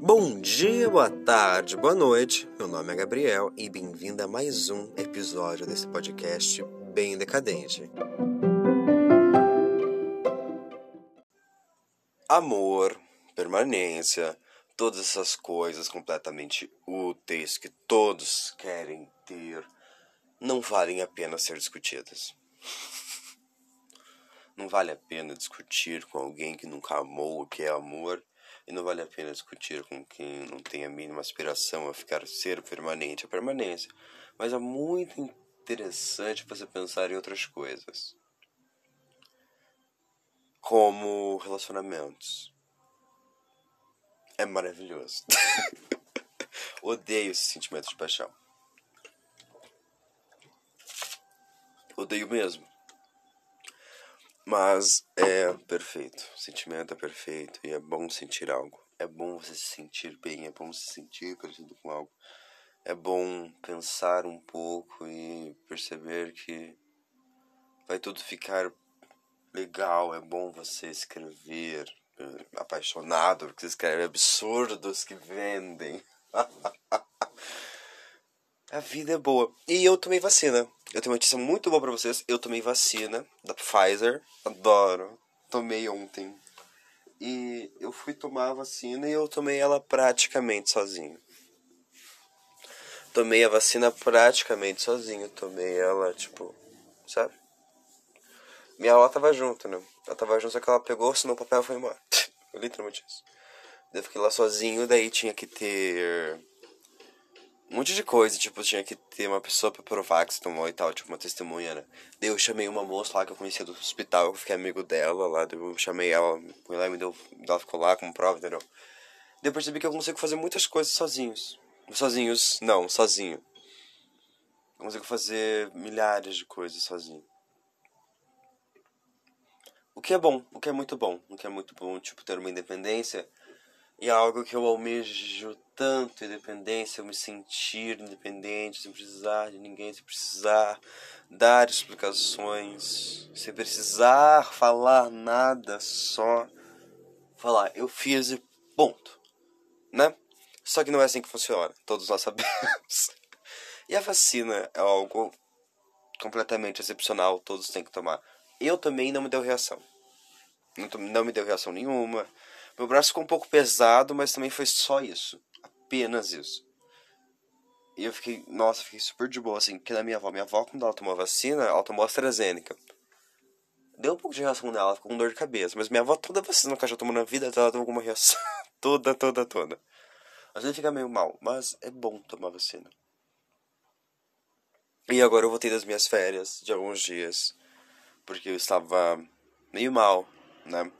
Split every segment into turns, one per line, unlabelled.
Bom dia, boa tarde, boa noite. Meu nome é Gabriel e bem-vindo a mais um episódio desse podcast bem decadente. Amor, permanência, todas essas coisas completamente úteis que todos querem ter não valem a pena ser discutidas. Não vale a pena discutir com alguém que nunca amou o que é amor e não vale a pena discutir com quem não tem a mínima aspiração a ficar ser permanente, a permanência. Mas é muito interessante você pensar em outras coisas. Como relacionamentos. É maravilhoso. Odeio esse sentimento de paixão. Odeio mesmo. Mas é perfeito. O sentimento é perfeito e é bom sentir algo. É bom você se sentir bem, é bom se sentir parecido com algo. É bom pensar um pouco e perceber que vai tudo ficar legal. É bom você escrever eh, apaixonado, porque você escreve absurdos que vendem. A vida é boa. E eu tomei vacina. Eu tenho uma notícia muito boa pra vocês. Eu tomei vacina da Pfizer. Adoro. Tomei ontem. E eu fui tomar a vacina e eu tomei ela praticamente sozinho. Tomei a vacina praticamente sozinho. Tomei ela, tipo, sabe? Minha avó tava junto, né? Ela tava junto, só que ela pegou, assinou o papel e foi embora. Literalmente isso. Eu fiquei lá sozinho, daí tinha que ter um monte de coisa, tipo, tinha que ter uma pessoa pra provar que você tomou e tal, tipo, uma testemunha, né? Daí eu chamei uma moça lá que eu conhecia do hospital, eu fiquei amigo dela lá, daí eu chamei ela, fui lá e me deu, ela ficou lá como prova, entendeu? Daí eu percebi que eu consigo fazer muitas coisas sozinhos. Sozinhos, não, sozinho. Eu consigo fazer milhares de coisas sozinho. O que é bom, o que é muito bom, o que é muito bom, tipo, ter uma independência e é algo que eu almejo tanto, independência, eu me sentir independente, sem precisar de ninguém, sem precisar dar explicações, sem precisar falar nada, só falar, eu fiz e ponto, né? Só que não é assim que funciona, todos nós sabemos. e a vacina é algo completamente excepcional, todos têm que tomar. Eu também não me deu reação. Não me deu reação nenhuma meu braço ficou um pouco pesado, mas também foi só isso. Apenas isso. E eu fiquei, nossa, fiquei super de boa, assim, porque na minha avó, minha avó, quando ela tomou vacina, ela tomou AstraZeneca. Deu um pouco de reação nela, ela ficou com dor de cabeça. Mas minha avó, toda vacina que ela já tomou na vida, ela tomou alguma reação. toda, toda, toda. Às vezes fica meio mal, mas é bom tomar vacina. E agora eu voltei das minhas férias de alguns dias, porque eu estava meio mal, né?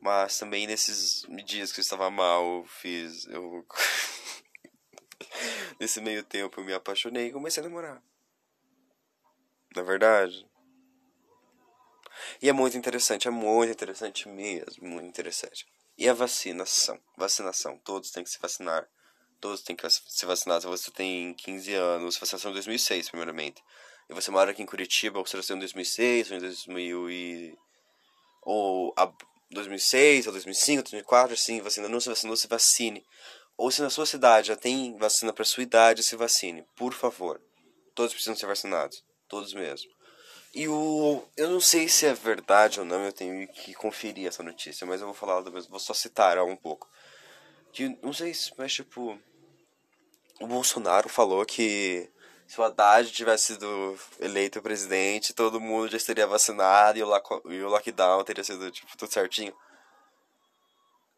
Mas também nesses dias que eu estava mal, eu fiz. Eu... Nesse meio tempo eu me apaixonei e comecei a namorar. Na é verdade. E é muito interessante, é muito interessante mesmo, muito interessante. E a vacinação? Vacinação, todos têm que se vacinar. Todos têm que se vacinar. Se você tem 15 anos, nasceu em 2006, primeiramente. E você mora aqui em Curitiba, ou você nasceu em 2006, ou em 2000 e... Ou 2006 ou 2005, 2004, assim, você ainda não se vacinou, se vacine. Ou se na sua cidade já tem vacina para sua idade, se vacine, por favor. Todos precisam ser vacinados, todos mesmo. E o eu não sei se é verdade ou não, eu tenho que conferir essa notícia, mas eu vou falar vou só citar um pouco. Que não sei se, mas tipo o Bolsonaro falou que se o Haddad tivesse sido eleito presidente, todo mundo já estaria vacinado e o, lockdown teria sido, tipo, tudo certinho.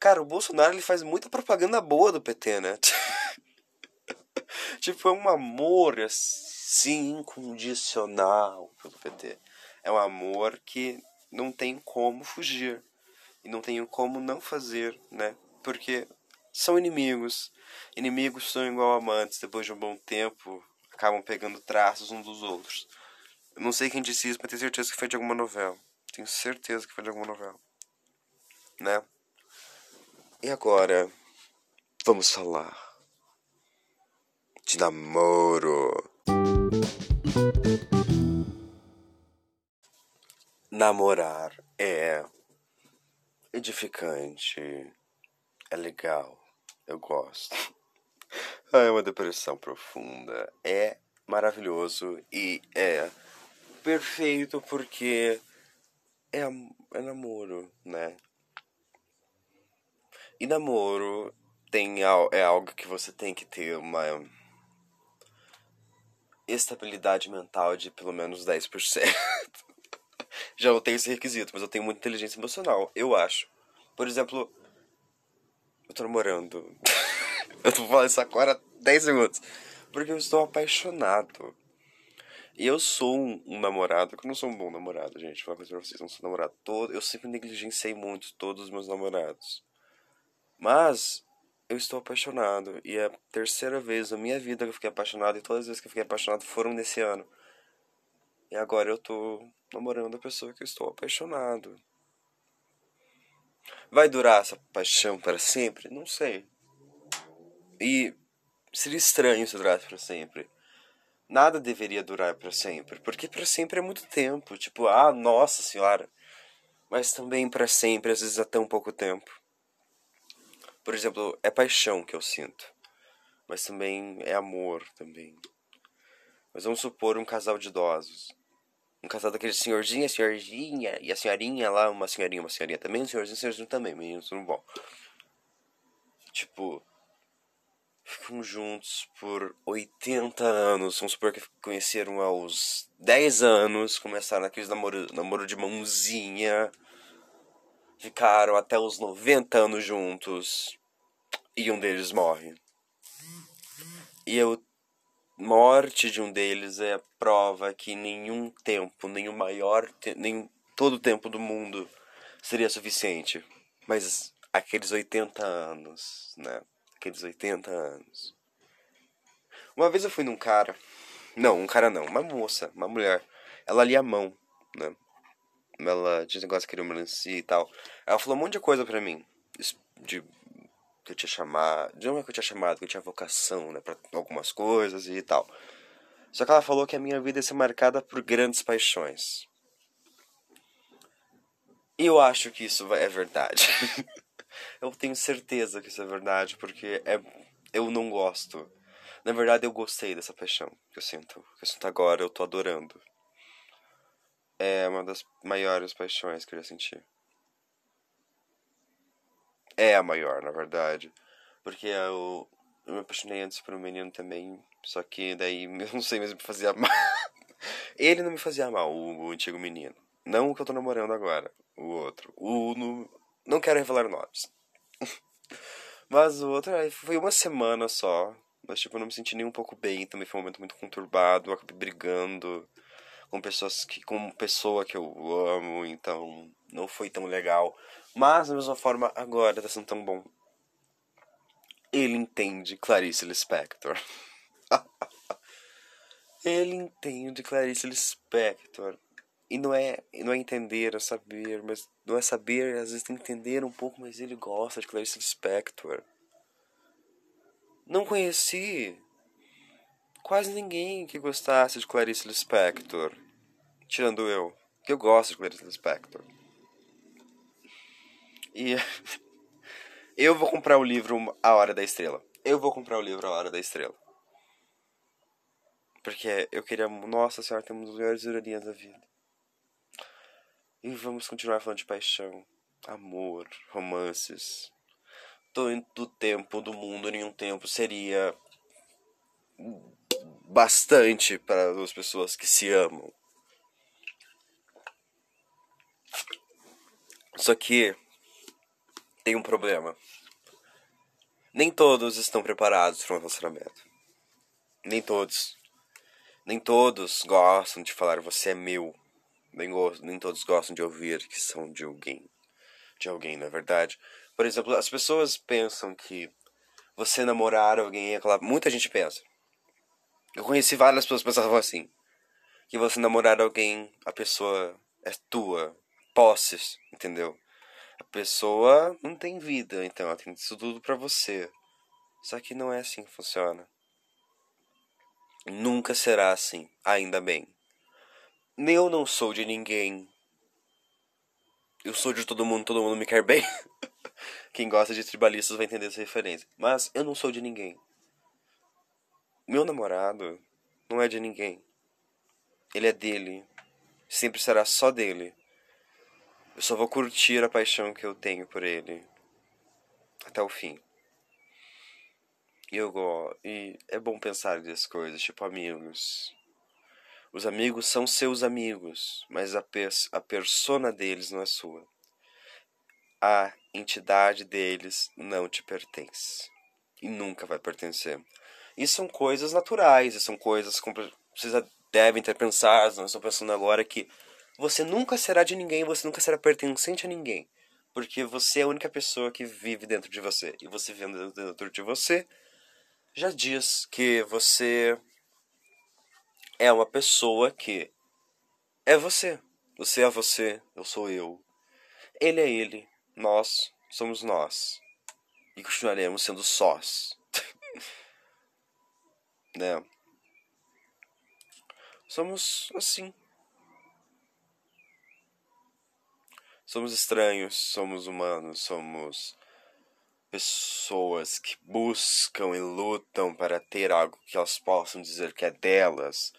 Cara, o Bolsonaro ele faz muita propaganda boa do PT, né? tipo, é um amor assim incondicional pelo PT. É um amor que não tem como fugir. E não tem como não fazer, né? Porque são inimigos. Inimigos são igual amantes. Depois de um bom tempo, acabam pegando traços uns dos outros. Eu não sei quem disse isso, mas tenho certeza que foi de alguma novela. Tenho certeza que foi de alguma novela. Né? E agora, vamos falar de namoro. Namorar é edificante. É legal. Eu gosto. É uma depressão profunda. É maravilhoso e é perfeito porque é, é namoro, né? E namoro tem, é algo que você tem que ter uma estabilidade mental de pelo menos 10%. Já não tenho esse requisito, mas eu tenho muita inteligência emocional, eu acho. Por exemplo, eu tô namorando. eu tô falando isso agora há 10 segundos. Porque eu estou apaixonado. E eu sou um, um, namorado, que eu não sou um bom namorado, gente. Vou falar pra vocês, eu não sou namorado todo. Eu sempre negligenciei muito todos os meus namorados. Mas eu estou apaixonado. E é a terceira vez na minha vida que eu fiquei apaixonado. E todas as vezes que eu fiquei apaixonado foram nesse ano. E agora eu tô namorando a pessoa que eu estou apaixonado. Vai durar essa paixão para sempre? Não sei. E seria estranho se durasse para sempre. Nada deveria durar para sempre, porque para sempre é muito tempo. Tipo, ah, nossa senhora. Mas também para sempre, às vezes até um pouco tempo. Por exemplo, é paixão que eu sinto. Mas também é amor também. Mas vamos supor um casal de idosos. Um casal daquele senhorzinho, senhorzinha, e a senhorinha lá, uma senhorinha, uma senhorinha também, um senhorzinho, um senhorzinho também, meninos, tudo bom. Tipo, ficam juntos por 80 anos. Vamos supor que conheceram aos 10 anos, começaram aqueles namoro, namoro de mãozinha. Ficaram até os 90 anos juntos. E um deles morre. E a morte de um deles é a prova que nenhum tempo, o maior, nem todo o tempo do mundo seria suficiente. Mas aqueles 80 anos, né? Aqueles 80 anos. Uma vez eu fui num cara. Não, um cara não, uma moça, uma mulher. Ela lia a mão, né? Ela tinha negócio que queria melancia e tal. Ela falou um monte de coisa pra mim. De que eu tinha chamado. De é que eu tinha chamado, que eu tinha vocação, né? Pra algumas coisas e tal. Só que ela falou que a minha vida ia ser marcada por grandes paixões. E eu acho que isso é verdade. eu tenho certeza que isso é verdade, porque é, eu não gosto. Na verdade, eu gostei dessa paixão que eu sinto. Que eu sinto agora, eu tô adorando. É uma das maiores paixões que eu já senti. É a maior, na verdade. Porque eu, eu me apaixonei antes por um menino também. Só que daí eu não sei mesmo me fazia mal. Ele não me fazia mal, o, o antigo menino. Não o que eu tô namorando agora. O outro. O, no, não quero revelar nomes. Mas o outro foi uma semana só. Mas tipo, eu não me senti nem um pouco bem. Também foi um momento muito conturbado. Eu acabei brigando com pessoas que. com pessoa que eu amo. Então não foi tão legal. Mas da mesma forma, agora tá sendo tão bom. Ele entende Clarice Lispector. Ele entende Clarice Lispector. E não é, não é entender, é saber, mas não é saber, às vezes tem que entender um pouco, mas ele gosta de Clarice Lispector. Não conheci quase ninguém que gostasse de Clarice Lispector, tirando eu, que eu gosto de Clarice Lispector. E eu vou comprar o livro A Hora da Estrela. Eu vou comprar o livro A Hora da Estrela. Porque eu queria, nossa senhora, temos as melhores ironias da vida. E vamos continuar falando de paixão, amor, romances. Todo tempo do mundo, nenhum tempo seria bastante para duas pessoas que se amam. Só que tem um problema. Nem todos estão preparados para um relacionamento. Nem todos. Nem todos gostam de falar você é meu. Nem, nem todos gostam de ouvir que são de alguém. De alguém, na é verdade. Por exemplo, as pessoas pensam que você namorar alguém é aquela. Muita gente pensa. Eu conheci várias pessoas que pensavam assim. Que você namorar alguém, a pessoa é tua. Posses, entendeu? A pessoa não tem vida, então ela tem isso tudo pra você. Só que não é assim que funciona. Nunca será assim, ainda bem. Eu não sou de ninguém. eu sou de todo mundo, todo mundo me quer bem. Quem gosta de tribalistas vai entender essa referência. Mas eu não sou de ninguém. Meu namorado não é de ninguém. Ele é dele. Sempre será só dele. Eu só vou curtir a paixão que eu tenho por ele. Até o fim. E eu gosto. E é bom pensar nessas coisas, tipo amigos. Os amigos são seus amigos, mas a, pers a persona deles não é sua. A entidade deles não te pertence. E nunca vai pertencer. E são coisas naturais, e são coisas que vocês devem ter pensado, não estou pensando agora que você nunca será de ninguém, você nunca será pertencente a ninguém. Porque você é a única pessoa que vive dentro de você. E você vivendo dentro de você já diz que você é uma pessoa que é você. Você é você, eu sou eu. Ele é ele, nós somos nós. E continuaremos sendo sós. né? Somos assim. Somos estranhos, somos humanos, somos pessoas que buscam e lutam para ter algo que elas possam dizer que é delas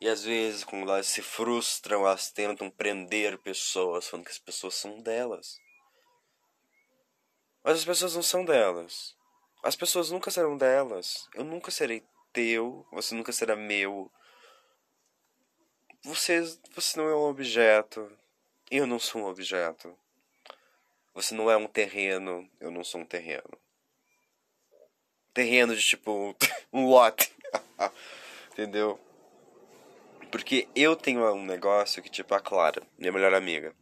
e às vezes, quando elas se frustram, elas tentam prender pessoas, falando que as pessoas são delas. Mas as pessoas não são delas. As pessoas nunca serão delas. Eu nunca serei teu, você nunca será meu. Você, você não é um objeto. Eu não sou um objeto. Você não é um terreno, eu não sou um terreno. Terreno de tipo um lote. Entendeu? Porque eu tenho um negócio que, tipo, a Clara, minha melhor amiga.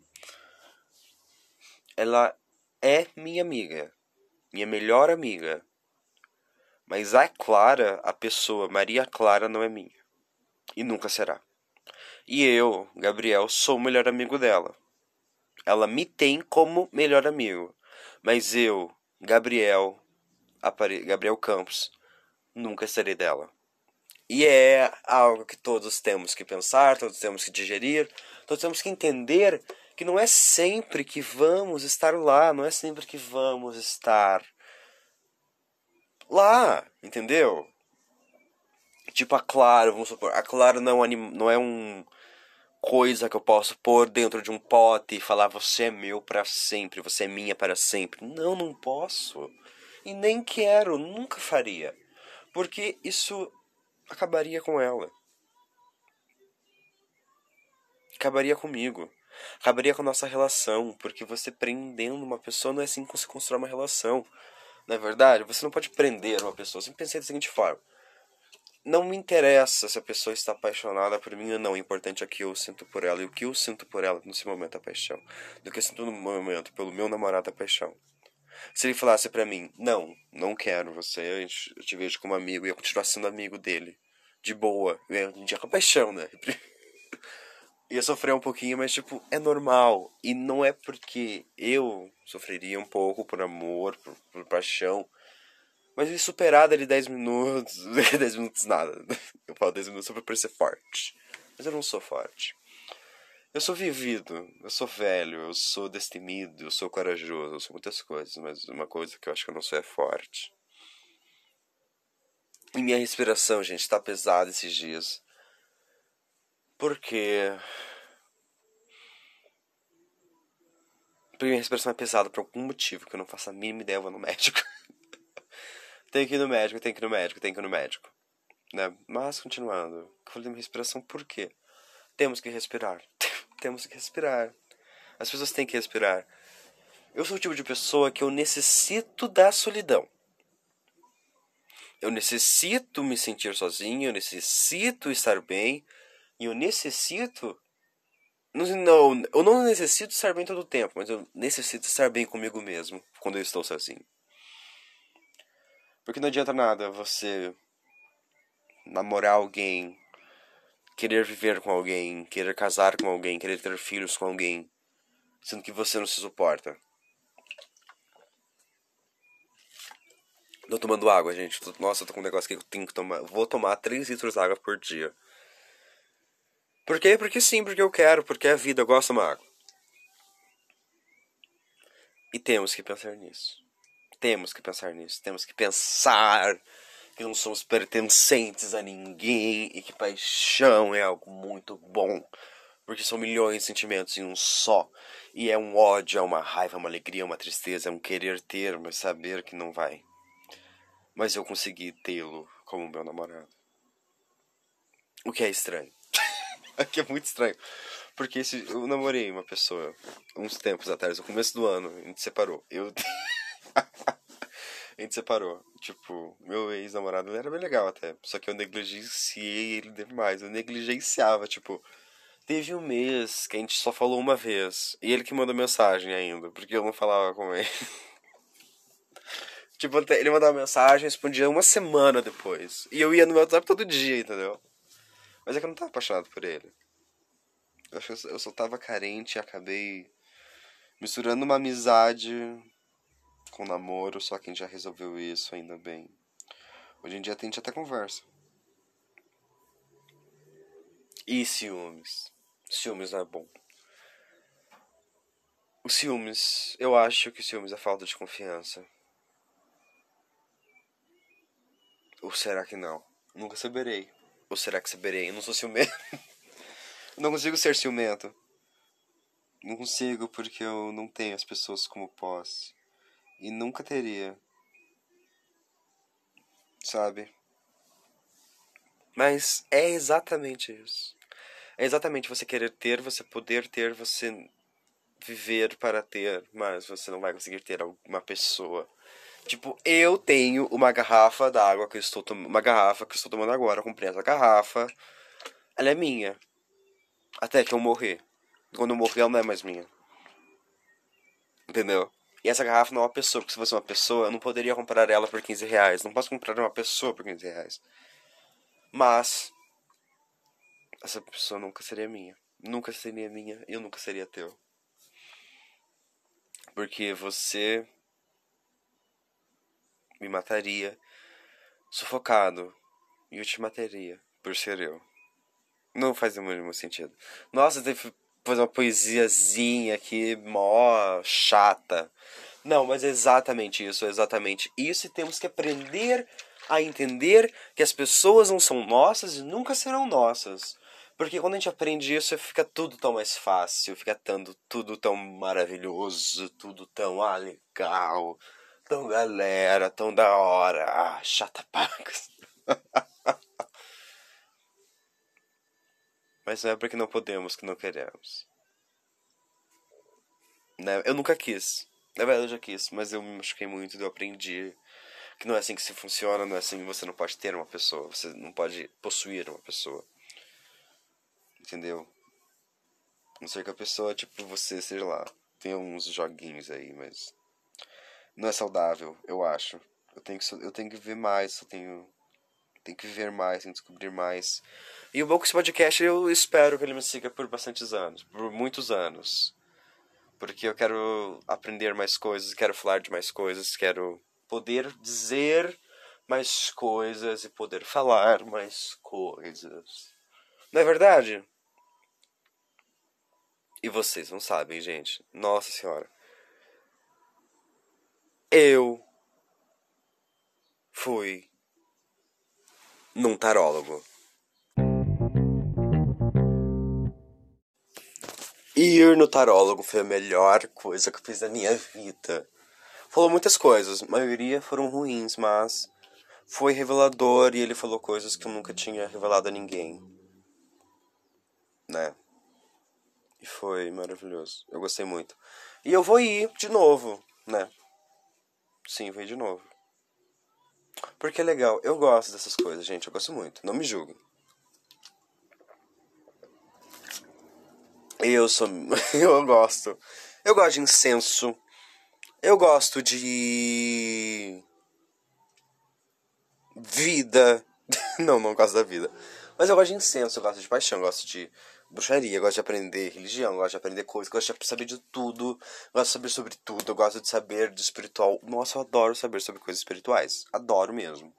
Ela é minha amiga. Minha melhor amiga. Mas a Clara, a pessoa, Maria Clara, não é minha. E nunca será. E eu, Gabriel, sou o melhor amigo dela. Ela me tem como melhor amigo. Mas eu, Gabriel, Gabriel Campos, nunca serei dela. E é algo que todos temos que pensar, todos temos que digerir, todos temos que entender que não é sempre que vamos estar lá, não é sempre que vamos estar lá, entendeu? Tipo a Claro, vamos supor, a Claro não é não é um coisa que eu posso pôr dentro de um pote e falar você é meu para sempre, você é minha para sempre. Não, não posso. E nem quero, nunca faria. Porque isso acabaria com ela. Acabaria comigo. Acabaria com a nossa relação, porque você prendendo uma pessoa não é assim que você constrói uma relação. Não é verdade? Você não pode prender uma pessoa. Sempre pensei da seguinte forma. Não me interessa se a pessoa está apaixonada por mim ou não. O importante é que eu sinto por ela. E o que eu sinto por ela nesse momento é paixão. Do que eu sinto no momento pelo meu namorado é paixão. Se ele falasse para mim, não, não quero você, eu te vejo como amigo, eu continuar sendo amigo dele, de boa? Um dia com paixão, né? Ia sofrer um pouquinho, mas tipo, é normal. E não é porque eu sofreria um pouco por amor, por, por paixão. Mas ele superar dali 10 minutos. 10 minutos nada. Eu falo 10 minutos só pra parecer forte. Mas eu não sou forte. Eu sou vivido, eu sou velho, eu sou destemido, eu sou corajoso, eu sou muitas coisas, mas uma coisa que eu acho que eu não sou é forte. E minha respiração, gente, tá pesada esses dias. Porque. Porque minha respiração é pesada por algum motivo que eu não faço a mínima ideia, eu vou no médico. tem que ir no médico, tem que ir no médico, tem que ir no médico. Né? Mas, continuando, eu falei minha respiração por quê? Temos que respirar. Temos que respirar. As pessoas têm que respirar. Eu sou o tipo de pessoa que eu necessito da solidão. Eu necessito me sentir sozinho, eu necessito estar bem, e eu necessito. Não, eu não necessito estar bem todo o tempo, mas eu necessito estar bem comigo mesmo quando eu estou sozinho. Porque não adianta nada você namorar alguém, querer viver com alguém, querer casar com alguém, querer ter filhos com alguém, sendo que você não se suporta. Tô tomando água, gente. Nossa, eu tô com um negócio que eu tenho que tomar. Vou tomar 3 litros de água por dia. Por quê? Porque sim, porque eu quero, porque é a vida, eu gosto de tomar água. E temos que pensar nisso. Temos que pensar nisso. Temos que pensar que não somos pertencentes a ninguém e que paixão é algo muito bom. Porque são milhões de sentimentos em um só. E é um ódio, é uma raiva, é uma alegria, é uma tristeza, é um querer ter, mas saber que não vai. Mas eu consegui tê-lo como meu namorado. O que é estranho. Aqui é muito estranho. Porque esse, eu namorei uma pessoa uns tempos atrás, no começo do ano, a gente separou. Eu. a gente separou. Tipo, meu ex-namorado ele era bem legal até. Só que eu negligenciei ele demais. Eu negligenciava, tipo. Teve um mês que a gente só falou uma vez. E ele que mandou mensagem ainda, porque eu não falava com ele. tipo, ele mandava mensagem, respondia uma semana depois. E eu ia no meu WhatsApp todo dia, entendeu? Mas é que eu não tava apaixonado por ele. Eu, eu só tava carente e acabei misturando uma amizade com namoro, só que a gente já resolveu isso ainda bem. Hoje em dia a gente até conversa. E ciúmes? Ciúmes não é bom. O ciúmes, eu acho que o ciúmes é falta de confiança. Ou será que não? Nunca saberei. Ou será que saberei? Eu não sou ciumento. não consigo ser ciumento. Não consigo porque eu não tenho as pessoas como posse. E nunca teria. Sabe? Mas é exatamente isso. É exatamente você querer ter, você poder ter, você viver para ter, mas você não vai conseguir ter uma pessoa. Tipo, eu tenho uma garrafa d'água que eu estou tomando. Uma garrafa que eu estou tomando agora. Eu comprei essa garrafa. Ela é minha. Até que eu morrer. Quando eu morrer, ela não é mais minha. Entendeu? E essa garrafa não é uma pessoa, porque se fosse uma pessoa, eu não poderia comprar ela por 15 reais. Não posso comprar uma pessoa por 15 reais. Mas, essa pessoa nunca seria minha. Nunca seria minha e eu nunca seria teu. Porque você me mataria sufocado e eu te mataria por ser eu. Não faz o mínimo sentido. Nossa, teve fazer uma poesiazinha aqui, mó chata. Não, mas é exatamente isso, é exatamente isso. E temos que aprender a entender que as pessoas não são nossas e nunca serão nossas. Porque quando a gente aprende isso, fica tudo tão mais fácil, fica tando, tudo tão maravilhoso, tudo tão ah, legal, tão galera, tão da hora. Ah, chata pacas. Mas não é porque não podemos que não queremos. Né? Eu nunca quis. Na verdade, eu já quis, mas eu me machuquei muito, eu aprendi que não é assim que se funciona, não é assim que você não pode ter uma pessoa, você não pode possuir uma pessoa. Entendeu? Não sei que a pessoa, tipo, você, sei lá, tem uns joguinhos aí, mas não é saudável, eu acho. Eu tenho que, eu tenho que ver mais, eu tenho, tenho que viver mais, tenho que descobrir mais. E o esse podcast eu espero que ele me siga por bastantes anos, por muitos anos. Porque eu quero aprender mais coisas, quero falar de mais coisas, quero poder dizer mais coisas e poder falar mais coisas. Não é verdade? E vocês não sabem, gente. Nossa Senhora. Eu fui num tarólogo. Ir no tarólogo foi a melhor coisa que eu fiz na minha vida. Falou muitas coisas, a maioria foram ruins, mas foi revelador e ele falou coisas que eu nunca tinha revelado a ninguém. Né? E foi maravilhoso. Eu gostei muito. E eu vou ir de novo, né? Sim, vou ir de novo. Porque é legal. Eu gosto dessas coisas, gente. Eu gosto muito. Não me julguem. Eu sou. Eu gosto. Eu gosto de incenso. Eu gosto de. Vida. não, não gosto da vida. Mas eu gosto de incenso, eu gosto de paixão, eu gosto de bruxaria, eu gosto de aprender religião, eu gosto de aprender coisas, eu gosto de saber de tudo, eu gosto de saber sobre tudo, eu gosto de saber de espiritual. Nossa, eu adoro saber sobre coisas espirituais. Adoro mesmo.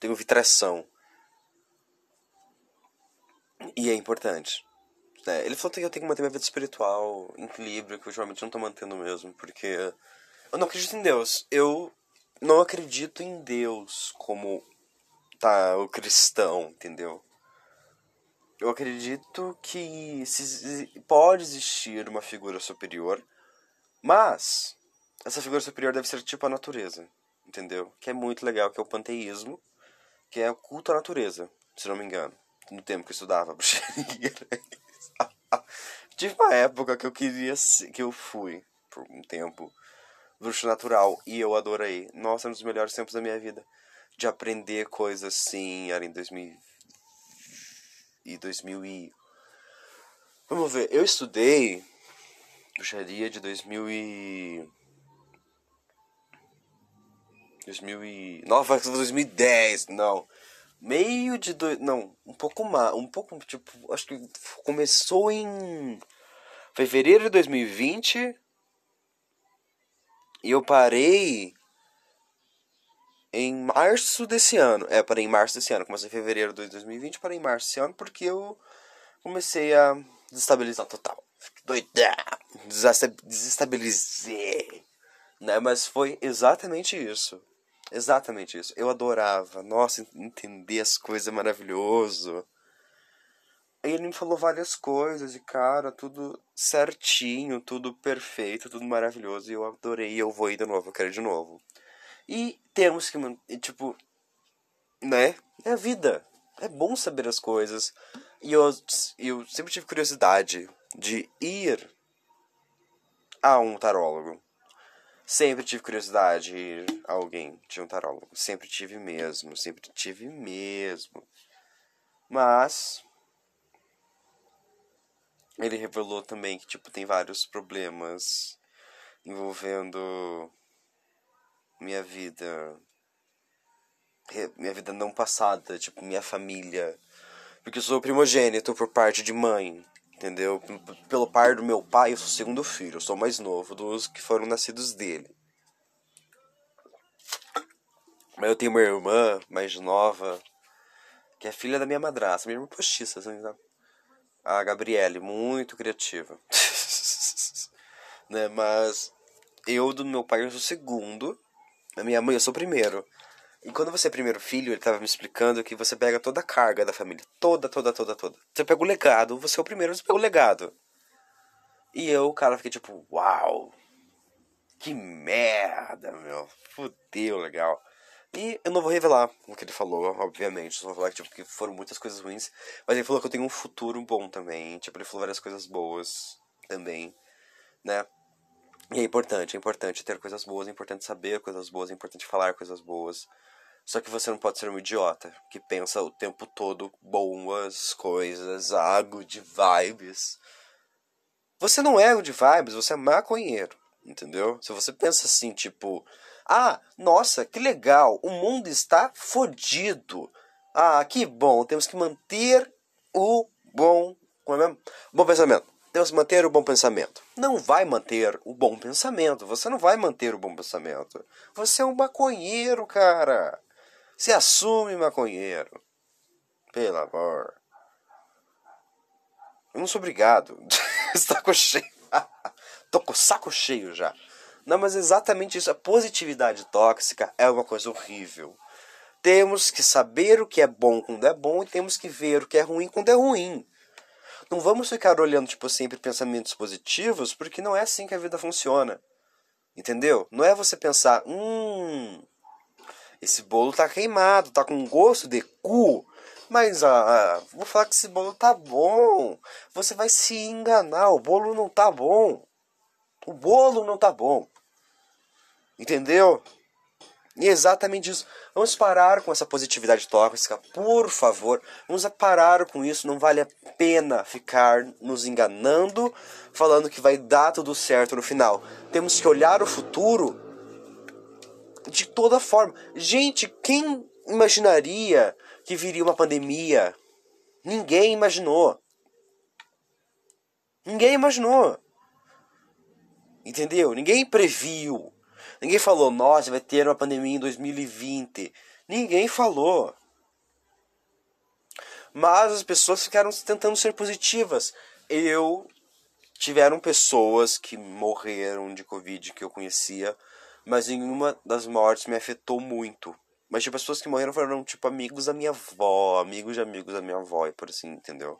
Tenho vitração. E é importante. É, ele falou que eu tenho que manter minha vida espiritual em equilíbrio, que eu ultimamente não tô mantendo mesmo, porque Eu não acredito em Deus. Eu não acredito em Deus como tá o cristão, entendeu? Eu acredito que se, pode existir uma figura superior, mas essa figura superior deve ser tipo a natureza, entendeu? Que é muito legal, que é o panteísmo, que é o culto à natureza, se não me engano, no tempo que eu estudava bruxaria. Tive uma época que eu queria que eu fui por um tempo bruxo natural e eu adorei. Nossa, é um dos melhores tempos da minha vida de aprender coisas assim, era em 2000 e 2000 e Vamos ver, eu estudei bruxaria de 2000 e 2009, 2010, não. Meio de dois, não, um pouco mais, um pouco tipo, acho que começou em fevereiro de 2020 e eu parei em março desse ano. É, parei em março desse ano. Comecei em fevereiro de 2020, parei em março desse ano porque eu comecei a desestabilizar total. Doidão. Desestabilizei. Né? Mas foi exatamente isso. Exatamente isso. Eu adorava. Nossa, entender as coisas é maravilhoso. Ele me falou várias coisas e, cara, tudo certinho, tudo perfeito, tudo maravilhoso. E eu adorei. Eu vou ir de novo, eu quero ir de novo. E temos que, tipo, né? É a vida. É bom saber as coisas. E eu, eu sempre tive curiosidade de ir a um tarólogo. Sempre tive curiosidade de ir a alguém de um tarólogo. Sempre tive mesmo, sempre tive mesmo. Mas ele revelou também que tipo tem vários problemas envolvendo minha vida minha vida não passada, tipo minha família, porque eu sou primogênito por parte de mãe, entendeu? Pelo par do meu pai, eu sou segundo filho, eu sou mais novo dos que foram nascidos dele. Mas eu tenho uma irmã mais nova, que é filha da minha madrasta, minha irmã postiça, assim, sabe? A Gabriele, muito criativa. né? Mas eu do meu pai eu sou segundo, a minha mãe eu sou primeiro. E quando você é primeiro filho, ele estava me explicando que você pega toda a carga da família. Toda, toda, toda, toda. Você pega o legado, você é o primeiro, você pega o legado. E eu, cara, fiquei tipo, uau! Que merda, meu. Fudeu, legal. E eu não vou revelar o que ele falou, obviamente. Só vou falar tipo, que foram muitas coisas ruins. Mas ele falou que eu tenho um futuro bom também. Tipo, ele falou várias coisas boas também, né? E é importante, é importante ter coisas boas, é importante saber coisas boas, é importante falar coisas boas. Só que você não pode ser um idiota que pensa o tempo todo boas coisas, água de vibes. Você não é de vibes, você é maconheiro, entendeu? Se você pensa assim, tipo, ah, nossa, que legal, o mundo está fodido. Ah, que bom, temos que manter o bom, como é mesmo? bom pensamento. Que manter o bom pensamento. Não vai manter o bom pensamento. Você não vai manter o bom pensamento. Você é um maconheiro, cara. Se assume maconheiro. Pelo amor. Eu não sou obrigado. Está com cheio. Tô com o saco cheio já. Não, mas exatamente isso. A positividade tóxica é uma coisa horrível. Temos que saber o que é bom quando é bom e temos que ver o que é ruim quando é ruim. Não vamos ficar olhando, tipo, sempre pensamentos positivos, porque não é assim que a vida funciona. Entendeu? Não é você pensar, hum, esse bolo tá queimado, tá com gosto de cu. Mas ah, ah, vou falar que esse bolo tá bom. Você vai se enganar, o bolo não tá bom. O bolo não tá bom. Entendeu? E é exatamente isso. Vamos parar com essa positividade tóxica, por favor. Vamos parar com isso. Não vale a pena ficar nos enganando, falando que vai dar tudo certo no final. Temos que olhar o futuro de toda forma. Gente, quem imaginaria que viria uma pandemia? Ninguém imaginou. Ninguém imaginou. Entendeu? Ninguém previu. Ninguém falou, nossa, vai ter uma pandemia em 2020. Ninguém falou. Mas as pessoas ficaram tentando ser positivas. Eu tiveram pessoas que morreram de Covid que eu conhecia, mas nenhuma das mortes me afetou muito. Mas, tipo, as pessoas que morreram foram, tipo, amigos da minha avó, amigos de amigos da minha avó, e por assim, entendeu?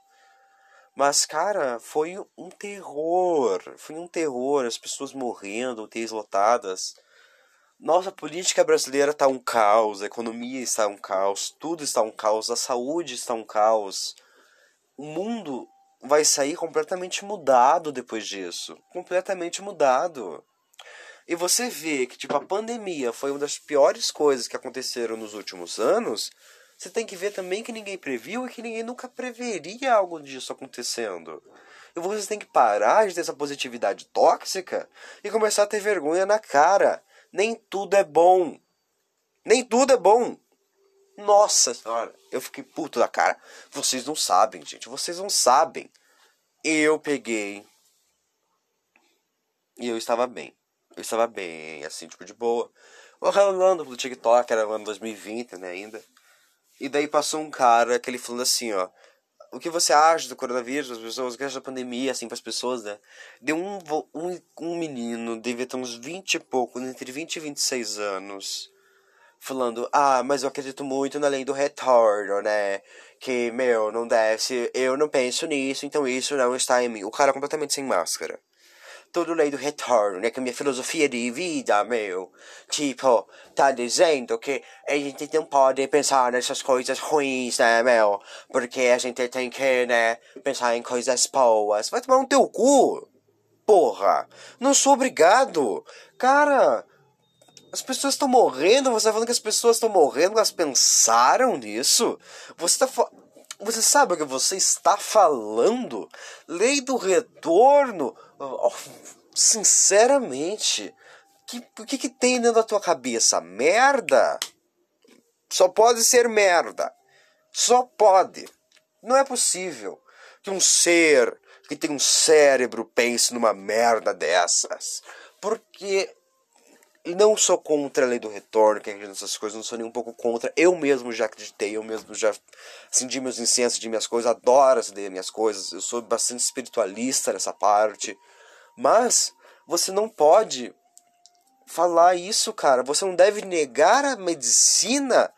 Mas, cara, foi um terror. Foi um terror. As pessoas morrendo, UTIs lotadas. Nossa, a política brasileira tá um caos, a economia está um caos, tudo está um caos, a saúde está um caos. O mundo vai sair completamente mudado depois disso. Completamente mudado. E você vê que, tipo, a pandemia foi uma das piores coisas que aconteceram nos últimos anos você tem que ver também que ninguém previu e que ninguém nunca preveria algo disso acontecendo. E você tem que parar de ter essa positividade tóxica e começar a ter vergonha na cara. Nem tudo é bom. Nem tudo é bom. Nossa senhora, eu fiquei puto da cara. Vocês não sabem, gente. Vocês não sabem. Eu peguei. E eu estava bem. Eu estava bem, assim, tipo, de boa. Rolando pelo TikTok, era ano 2020, né, ainda. E daí passou um cara que ele falando assim, ó. O que você acha do coronavírus, das pessoas, o que acha da pandemia, assim, para as pessoas, né? Deu um, um, um menino, devia ter uns 20 e pouco, entre 20 e 26 anos, falando, ah, mas eu acredito muito na lei do retorno, né? Que, meu, não deve eu não penso nisso, então isso não está em mim. O cara completamente sem máscara todo lei do retorno, né? Que a minha filosofia de vida, meu, tipo, tá dizendo que a gente não pode pensar nessas coisas ruins, né, meu? Porque a gente tem que, né, pensar em coisas boas. Vai tomar um teu cu! Porra! Não sou obrigado! Cara, as pessoas estão morrendo, você tá falando que as pessoas estão morrendo, elas pensaram nisso? Você tá você sabe o que você está falando? Lei do retorno? Sinceramente, o que, que tem dentro da tua cabeça? Merda? Só pode ser merda. Só pode. Não é possível que um ser que tem um cérebro pense numa merda dessas. Porque não sou contra a lei do retorno, que acredita coisas, não sou nem um pouco contra. Eu mesmo já acreditei, eu mesmo já acendi meus incensos de minhas coisas, adoro acender minhas coisas, eu sou bastante espiritualista nessa parte. Mas você não pode falar isso, cara. Você não deve negar a medicina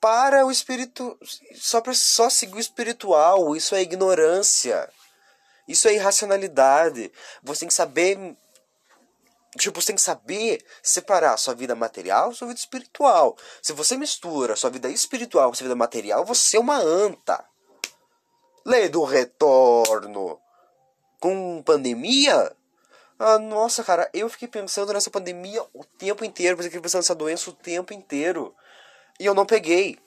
para o espírito só para só seguir o espiritual. Isso é ignorância. Isso é irracionalidade. Você tem que saber Tipo, você tem que saber separar sua vida material sua vida espiritual. Se você mistura sua vida espiritual com sua vida material, você é uma anta. Lei do retorno. Com pandemia? Ah, nossa, cara, eu fiquei pensando nessa pandemia o tempo inteiro. Eu fiquei pensando nessa doença o tempo inteiro. E eu não peguei.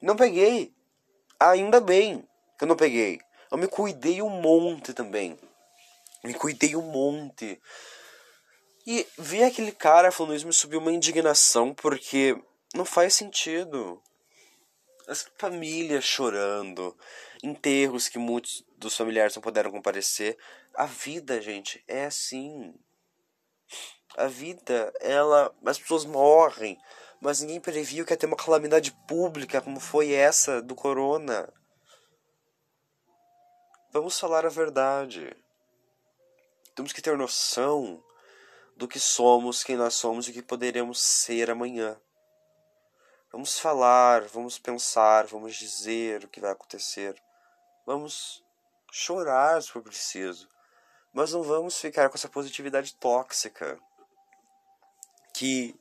Não peguei. Ainda bem que eu não peguei. Eu me cuidei um monte também. Me cuidei um monte. E ver aquele cara falando isso me subiu uma indignação porque não faz sentido. As famílias chorando, enterros que muitos dos familiares não puderam comparecer. A vida, gente, é assim. A vida, ela. As pessoas morrem, mas ninguém previu que ia ter uma calamidade pública como foi essa do corona. Vamos falar a verdade. Temos que ter noção do que somos, quem nós somos e o que poderemos ser amanhã. Vamos falar, vamos pensar, vamos dizer o que vai acontecer. Vamos chorar se for preciso. Mas não vamos ficar com essa positividade tóxica. Que.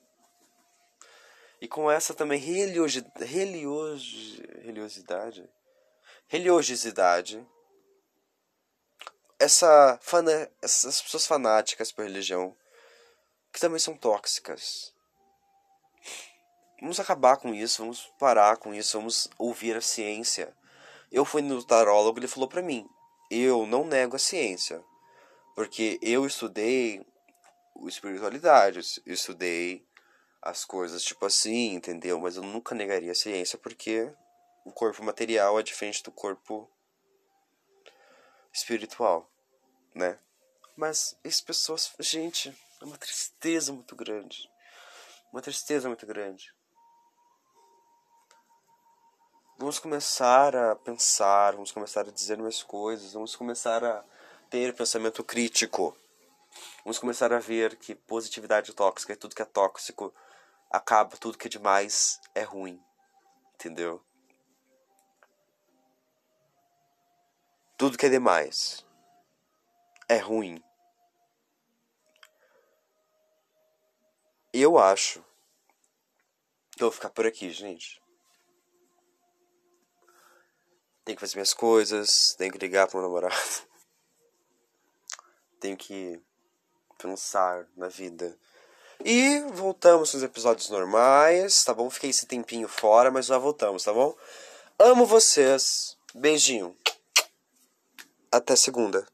E com essa também religiosidade. Religiosidade. Religiosidade essa fana, essas pessoas fanáticas por religião que também são tóxicas. Vamos acabar com isso, vamos parar com isso, vamos ouvir a ciência. Eu fui no tarólogo, ele falou para mim: "Eu não nego a ciência, porque eu estudei espiritualidade, eu estudei as coisas tipo assim, entendeu? Mas eu nunca negaria a ciência porque o corpo material é diferente do corpo espiritual, né? Mas as pessoas, gente, é uma tristeza muito grande. Uma tristeza muito grande. Vamos começar a pensar, vamos começar a dizer mais coisas, vamos começar a ter pensamento crítico. Vamos começar a ver que positividade tóxica é tudo que é tóxico acaba, tudo que é demais é ruim. Entendeu? Tudo que é demais é ruim. Eu acho que eu vou ficar por aqui, gente. Tenho que fazer minhas coisas, tenho que ligar pro meu namorado. Tenho que pensar na vida. E voltamos nos episódios normais, tá bom? Fiquei esse tempinho fora, mas já voltamos, tá bom? Amo vocês. Beijinho. Até segunda.